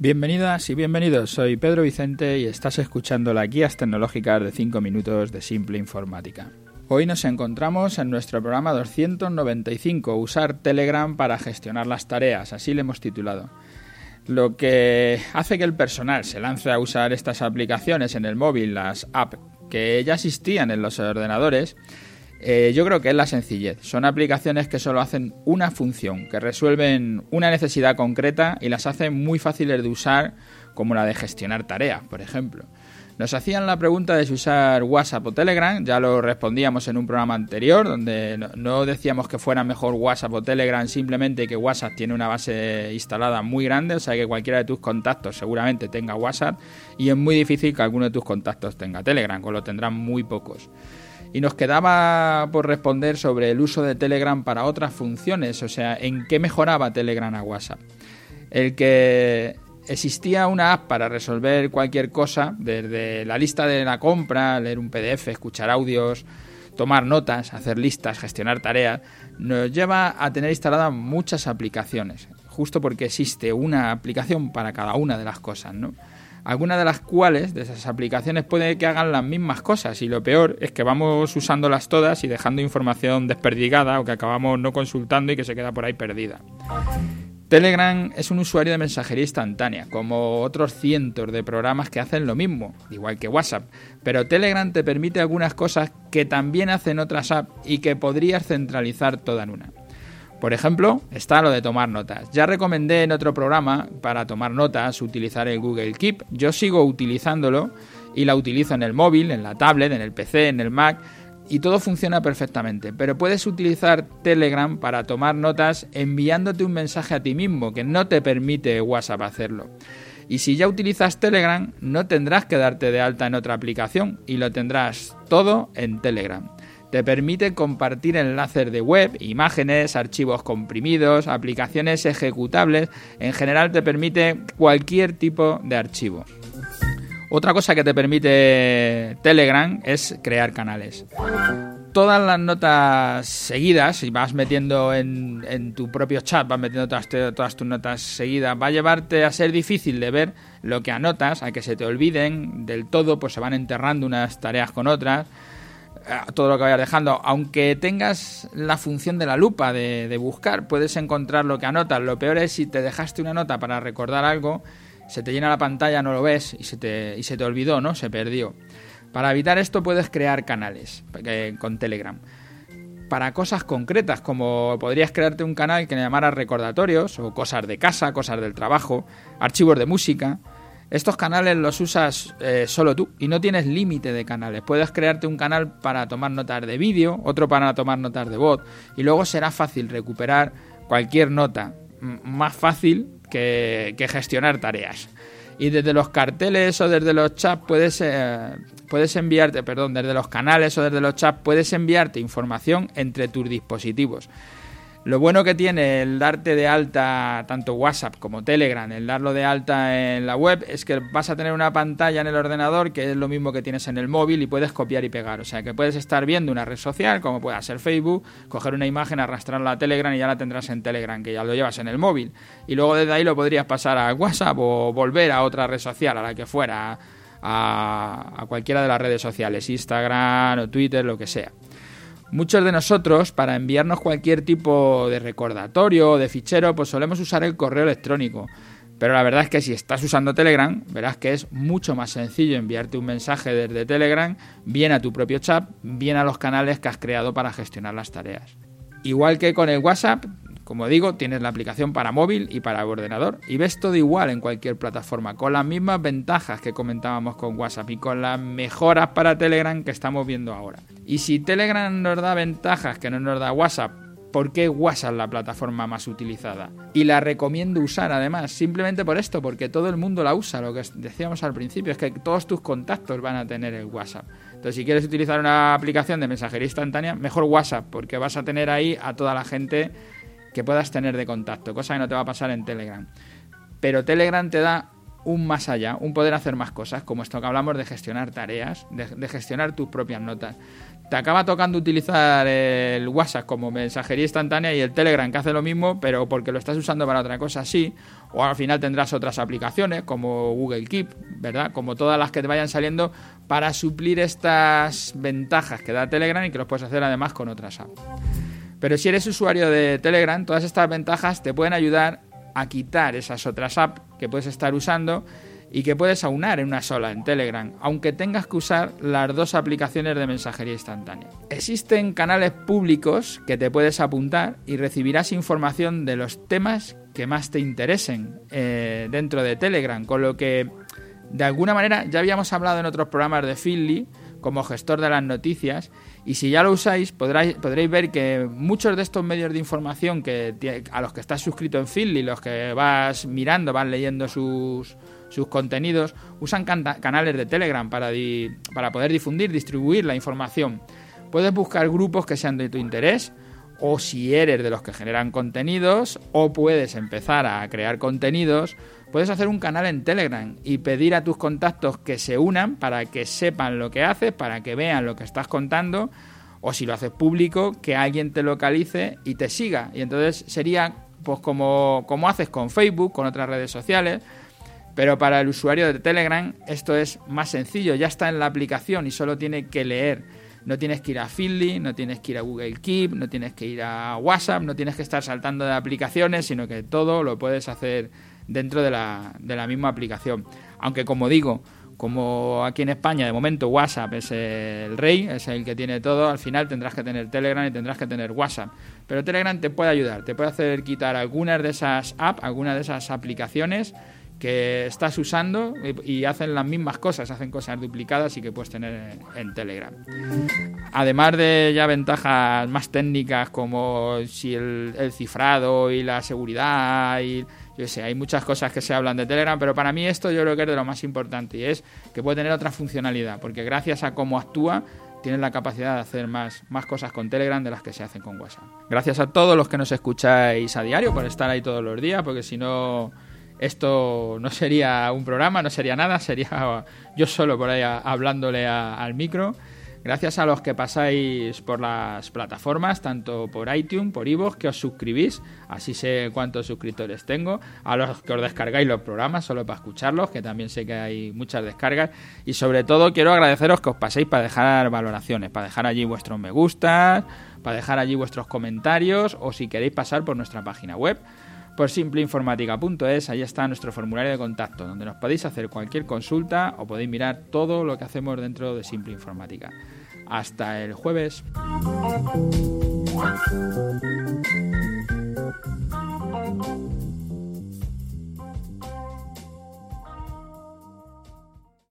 Bienvenidas y bienvenidos, soy Pedro Vicente y estás escuchando las guías tecnológicas de 5 minutos de Simple Informática. Hoy nos encontramos en nuestro programa 295, usar Telegram para gestionar las tareas, así le hemos titulado. Lo que hace que el personal se lance a usar estas aplicaciones en el móvil, las apps que ya existían en los ordenadores, eh, yo creo que es la sencillez. Son aplicaciones que solo hacen una función, que resuelven una necesidad concreta y las hacen muy fáciles de usar, como la de gestionar tareas, por ejemplo. Nos hacían la pregunta de si usar WhatsApp o Telegram, ya lo respondíamos en un programa anterior, donde no decíamos que fuera mejor WhatsApp o Telegram, simplemente que WhatsApp tiene una base instalada muy grande, o sea que cualquiera de tus contactos seguramente tenga WhatsApp, y es muy difícil que alguno de tus contactos tenga Telegram, con lo tendrán muy pocos. Y nos quedaba por responder sobre el uso de Telegram para otras funciones, o sea, en qué mejoraba Telegram a WhatsApp. El que existía una app para resolver cualquier cosa, desde la lista de la compra, leer un PDF, escuchar audios, tomar notas, hacer listas, gestionar tareas, nos lleva a tener instaladas muchas aplicaciones, justo porque existe una aplicación para cada una de las cosas, ¿no? Algunas de las cuales de esas aplicaciones puede que hagan las mismas cosas y lo peor es que vamos usándolas todas y dejando información desperdigada o que acabamos no consultando y que se queda por ahí perdida. Telegram es un usuario de mensajería instantánea, como otros cientos de programas que hacen lo mismo, igual que WhatsApp, pero Telegram te permite algunas cosas que también hacen otras apps y que podrías centralizar toda en una. Por ejemplo, está lo de tomar notas. Ya recomendé en otro programa para tomar notas utilizar el Google Keep. Yo sigo utilizándolo y la utilizo en el móvil, en la tablet, en el PC, en el Mac y todo funciona perfectamente. Pero puedes utilizar Telegram para tomar notas enviándote un mensaje a ti mismo que no te permite WhatsApp hacerlo. Y si ya utilizas Telegram, no tendrás que darte de alta en otra aplicación y lo tendrás todo en Telegram. Te permite compartir enlaces de web, imágenes, archivos comprimidos, aplicaciones ejecutables. En general te permite cualquier tipo de archivo. Otra cosa que te permite Telegram es crear canales. Todas las notas seguidas, y vas metiendo en, tu propio chat, vas metiendo todas tus notas seguidas, va a llevarte a ser difícil de ver lo que anotas, a que se te olviden del todo, pues se van enterrando unas tareas con otras todo lo que vayas dejando. Aunque tengas la función de la lupa de, buscar, puedes encontrar lo que anotas. Lo peor es si te dejaste una nota para recordar algo, se te llena la pantalla, no lo ves y se te, y se te olvidó, ¿no? Se perdió. Para evitar esto puedes crear canales con Telegram. Para cosas concretas, como podrías crearte un canal que le llamara recordatorios o cosas de casa, cosas del trabajo, archivos de música. Estos canales los usas eh, solo tú y no tienes límite de canales. Puedes crearte un canal para tomar notas de vídeo, otro para tomar notas de voz y luego será fácil recuperar cualquier nota. Más fácil que, gestionar tareas. Y desde los carteles o desde los chats puedes, eh, puedes enviarte, perdón, desde los canales o desde los chats puedes enviarte información entre tus dispositivos. Lo bueno que tiene el darte de alta tanto WhatsApp como Telegram, el darlo de alta en la web, es que vas a tener una pantalla en el ordenador que es lo mismo que tienes en el móvil y puedes copiar y pegar. O sea que puedes estar viendo una red social, como pueda ser Facebook, coger una imagen, arrastrarla a Telegram y ya la tendrás en Telegram, que ya lo llevas en el móvil. Y luego desde ahí lo podrías pasar a WhatsApp o volver a otra red social, a la que fuera, a, a cualquiera de las redes sociales, Instagram o Twitter, lo que sea. Muchos de nosotros, para enviarnos cualquier tipo de recordatorio o de fichero, pues solemos usar el correo electrónico. Pero la verdad es que si estás usando Telegram, verás que es mucho más sencillo enviarte un mensaje desde Telegram, bien a tu propio chat, bien a los canales que has creado para gestionar las tareas. Igual que con el WhatsApp, como digo, tienes la aplicación para móvil y para ordenador y ves todo igual en cualquier plataforma, con las mismas ventajas que comentábamos con WhatsApp y con las mejoras para Telegram que estamos viendo ahora. Y si Telegram nos da ventajas que no nos da WhatsApp, ¿por qué WhatsApp es la plataforma más utilizada? Y la recomiendo usar además, simplemente por esto, porque todo el mundo la usa, lo que decíamos al principio, es que todos tus contactos van a tener el WhatsApp. Entonces, si quieres utilizar una aplicación de mensajería instantánea, mejor WhatsApp, porque vas a tener ahí a toda la gente que puedas tener de contacto, cosa que no te va a pasar en Telegram. Pero Telegram te da un más allá, un poder hacer más cosas, como esto que hablamos de gestionar tareas, de, gestionar tus propias notas. Te acaba tocando utilizar el WhatsApp como mensajería instantánea y el Telegram que hace lo mismo, pero porque lo estás usando para otra cosa, sí. O al final tendrás otras aplicaciones como Google Keep, ¿verdad? Como todas las que te vayan saliendo para suplir estas ventajas que da Telegram y que los puedes hacer además con otras apps. Pero si eres usuario de Telegram, todas estas ventajas te pueden ayudar a quitar esas otras apps que puedes estar usando y que puedes aunar en una sola, en Telegram, aunque tengas que usar las dos aplicaciones de mensajería instantánea. Existen canales públicos que te puedes apuntar y recibirás información de los temas que más te interesen eh, dentro de Telegram, con lo que de alguna manera ya habíamos hablado en otros programas de Feedly como gestor de las noticias y si ya lo usáis podréis, podréis ver que muchos de estos medios de información que a los que estás suscrito en Feedly, los que vas mirando, vas leyendo sus, sus contenidos, usan canales de Telegram para, para poder difundir, distribuir la información. Puedes buscar grupos que sean de tu interés, o si eres de los que generan contenidos, o puedes empezar a crear contenidos, puedes hacer un canal en Telegram y pedir a tus contactos que se unan para que sepan lo que haces, para que vean lo que estás contando, o si lo haces público, que alguien te localice y te siga. Y entonces sería pues como, como haces con Facebook, con otras redes sociales, pero para el usuario de Telegram esto es más sencillo, ya está en la aplicación y solo tiene que leer. No tienes que ir a Feedly, no tienes que ir a Google Keep, no tienes que ir a WhatsApp, no tienes que estar saltando de aplicaciones, sino que todo lo puedes hacer dentro de la, de la misma aplicación. Aunque como digo, como aquí en España de momento WhatsApp es el rey, es el que tiene todo, al final tendrás que tener Telegram y tendrás que tener WhatsApp. Pero Telegram te puede ayudar, te puede hacer quitar algunas de esas apps, algunas de esas aplicaciones que estás usando y, hacen las mismas cosas, hacen cosas duplicadas y que puedes tener en, Telegram. Además de ya ventajas más técnicas como si el, cifrado y la seguridad y yo sé, hay muchas cosas que se hablan de Telegram, pero para mí esto yo creo que es de lo más importante y es que puede tener otra funcionalidad, porque gracias a cómo actúa tienes la capacidad de hacer más, más cosas con Telegram de las que se hacen con WhatsApp. Gracias a todos los que nos escucháis a diario por estar ahí todos los días, porque si no esto no sería un programa, no sería nada, sería yo solo por ahí hablándole al micro. Gracias a los que pasáis por las plataformas, tanto por iTunes, por iVoox, que os suscribís, así sé cuántos suscriptores tengo. A los que os descargáis los programas solo para escucharlos, que también sé que hay muchas descargas. Y sobre todo quiero agradeceros que os paséis para dejar valoraciones, para dejar allí vuestros me gustas, para dejar allí vuestros comentarios o si queréis pasar por nuestra página web por simpleinformática.es, ahí está nuestro formulario de contacto, donde nos podéis hacer cualquier consulta o podéis mirar todo lo que hacemos dentro de Simple Informática. Hasta el jueves.